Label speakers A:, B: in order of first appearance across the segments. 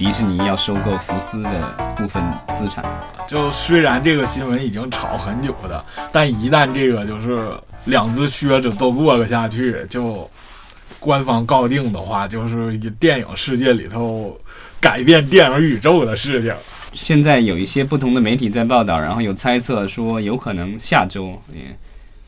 A: 迪士尼要收购福斯的部分资产。
B: 就虽然这个新闻已经炒很久的，但一旦这个就是两只靴子都过了下去，就官方告定的话，就是电影世界里头改变电影宇宙的事情。
A: 现在有一些不同的媒体在报道，然后有猜测说有可能下周，嗯。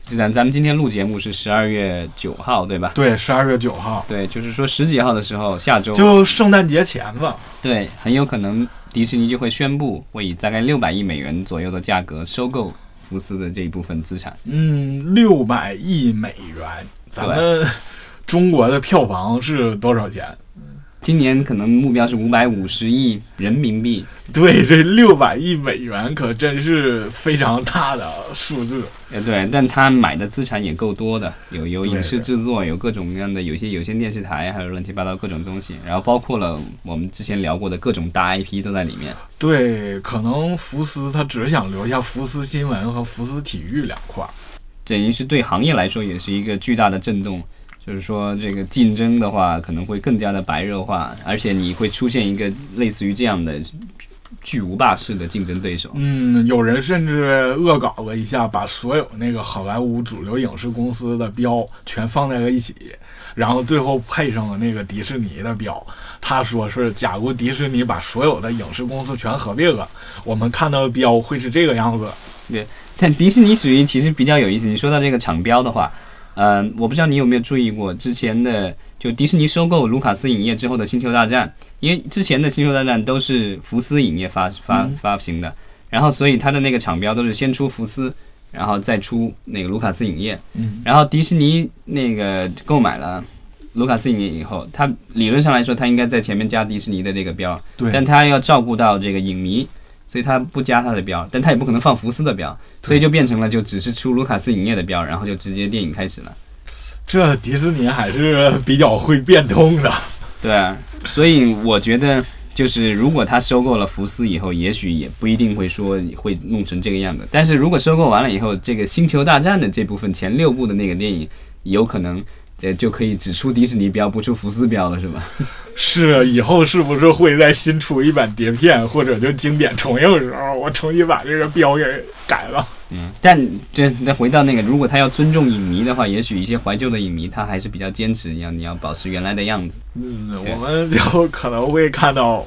A: 咱咱们今天录节目是十二月九号，对吧？
B: 对，十二月九号。
A: 对，就是说十几号的时候，下周
B: 就圣诞节前吧。
A: 对，很有可能迪士尼就会宣布会以大概六百亿美元左右的价格收购福斯的这一部分资产。
B: 嗯，六百亿美元，咱们中国的票房是多少钱？
A: 今年可能目标是五百五十亿人民币。
B: 对，这六百亿美元可真是非常大的数字。
A: 呃，对，但他买的资产也够多的，有有影视制作，有各种各样的，有些有线电视台，还有乱七八糟各种东西，然后包括了我们之前聊过的各种大 IP 都在里面。
B: 对，可能福斯他只想留下福斯新闻和福斯体育两块，
A: 等于是对行业来说也是一个巨大的震动。就是说，这个竞争的话可能会更加的白热化，而且你会出现一个类似于这样的巨无霸式的竞争对手。
B: 嗯，有人甚至恶搞了一下，把所有那个好莱坞主流影视公司的标全放在了一起，然后最后配上了那个迪士尼的标。他说是，假如迪士尼把所有的影视公司全合并了，我们看到的标会是这个样子。
A: 对，但迪士尼属于其实比较有意思。你说到这个厂标的话。嗯，我不知道你有没有注意过之前的，就迪士尼收购卢卡斯影业之后的《星球大战》，因为之前的《星球大战》都是福斯影业发发发行的，然后所以它的那个厂标都是先出福斯，然后再出那个卢卡斯影业。
B: 嗯，
A: 然后迪士尼那个购买了卢卡斯影业以后，它理论上来说，它应该在前面加迪士尼的这个标，
B: 对，
A: 但它要照顾到这个影迷。所以他不加他的标，但他也不可能放福斯的标，所以就变成了就只是出卢卡斯影业的标，然后就直接电影开始了。
B: 这迪士尼还是比较会变通的。
A: 对啊，所以我觉得就是如果他收购了福斯以后，也许也不一定会说会弄成这个样子。但是如果收购完了以后，这个星球大战的这部分前六部的那个电影，有可能。这就可以只出迪士尼标，不出福斯标了，是吧？
B: 是，以后是不是会再新出一版碟片，或者就经典重映的时候，我重新把这个标给改了？
A: 嗯，但这那回到那个，如果他要尊重影迷的话，也许一些怀旧的影迷他还是比较坚持，要你要保持原来的样子。
B: 嗯，我们就可能会看到。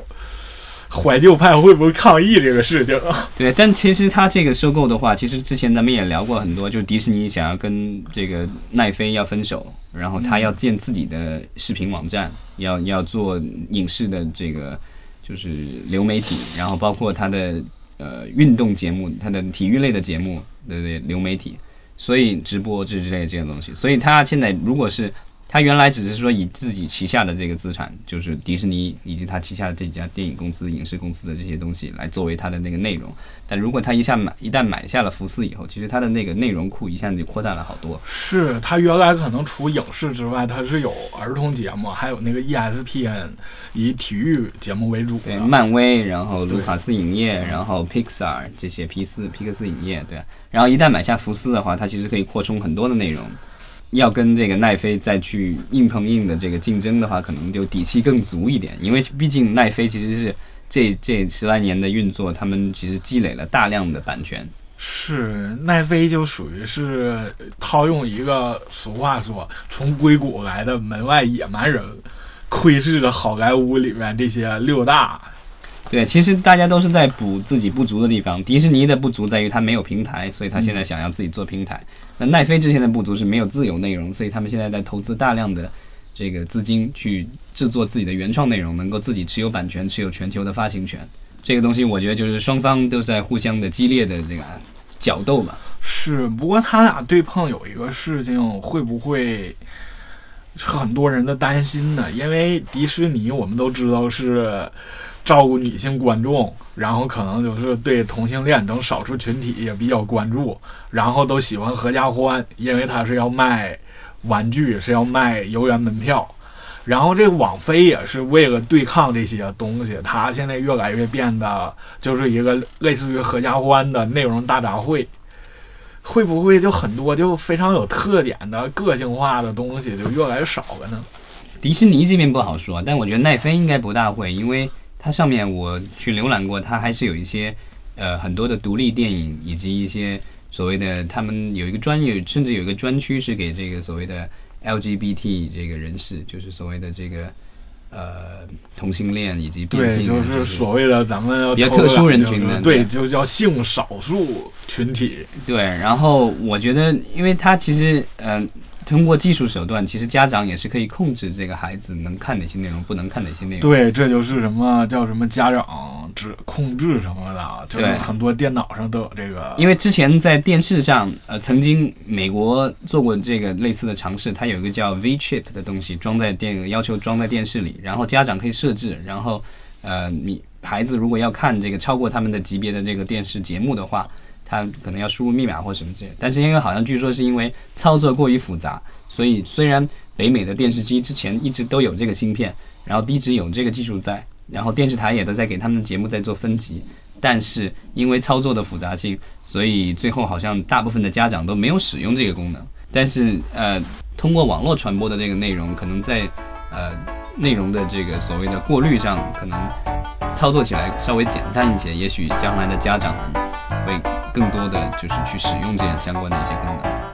B: 怀旧派会不会抗议这个事情？
A: 对，但其实他这个收购的话，其实之前咱们也聊过很多，就是迪士尼想要跟这个奈飞要分手，然后他要建自己的视频网站，要要做影视的这个就是流媒体，然后包括他的呃运动节目、他的体育类的节目的流媒体，所以直播这之类这些东西，所以他现在如果是。他原来只是说以自己旗下的这个资产，就是迪士尼以及他旗下的这家电影公司、影视公司的这些东西来作为他的那个内容。但如果他一下买，一旦买下了福斯以后，其实他的那个内容库一下子就扩大了好多。
B: 是他原来可能除影视之外，他是有儿童节目，还有那个 ESPN 以体育节目为主。
A: 对，漫威，然后卢卡斯影业，然后 Pixar 这些皮斯皮克斯影业，对。然后一旦买下福斯的话，它其实可以扩充很多的内容。要跟这个奈飞再去硬碰硬的这个竞争的话，可能就底气更足一点，因为毕竟奈飞其实是这这十来年的运作，他们其实积累了大量的版权。
B: 是奈飞就属于是套用一个俗话说，从硅谷来的门外野蛮人，窥视着好莱坞里面这些六大。
A: 对，其实大家都是在补自己不足的地方。迪士尼的不足在于它没有平台，所以它现在想要自己做平台。那奈飞之前的不足是没有自有内容，所以他们现在在投资大量的这个资金去制作自己的原创内容，能够自己持有版权，持有全球的发行权。这个东西我觉得就是双方都在互相的激烈的这个角斗吧。
B: 是，不过他俩对碰有一个事情，会不会是很多人的担心呢？因为迪士尼我们都知道是。照顾女性观众，然后可能就是对同性恋等少数群体也比较关注，然后都喜欢合家欢，因为他是要卖玩具，是要卖游园门票。然后这个网飞也是为了对抗这些东西，它现在越来越变得就是一个类似于合家欢的内容大杂烩。会不会就很多就非常有特点的个性化的东西就越来越少了呢？
A: 迪士尼这边不好说，但我觉得奈飞应该不大会，因为。它上面我去浏览过，它还是有一些呃很多的独立电影，以及一些所谓的他们有一个专业，甚至有一个专区是给这个所谓的 LGBT 这个人士，就是所谓的这个呃同性恋以及变
B: 对，
A: 性，
B: 就是所谓的咱们
A: 比较特殊人群的
B: 对，
A: 对
B: 就叫性少数群体。
A: 对，然后我觉得，因为它其实，嗯、通过技术手段，其实家长也是可以控制这个孩子能看哪些内容，不能看哪些内容。
B: 对，这就是什么叫什么家长制控制什么的，就是很多电脑上都有这个。
A: 因为之前在电视上，呃，曾经美国做过这个类似的尝试，它有一个叫 V chip 的东西装在电，要求装在电视里，然后家长可以设置，然后，呃，你孩子如果要看这个超过他们的级别的这个电视节目的话，他可能要输入密码或什么之类。但是因为好像据说是因为操作过于复杂，所以虽然北美的电视机之前一直都有这个芯片，然后一直有这个技术在，然后电视台也都在给他们的节目在做分级，但是因为操作的复杂性，所以最后好像大部分的家长都没有使用这个功能。但是呃，通过网络传播的这个内容，可能在呃内容的这个所谓的过滤上，可能操作起来稍微简单一些。也许将来的家长会更多的就是去使用这样相关的一些功能。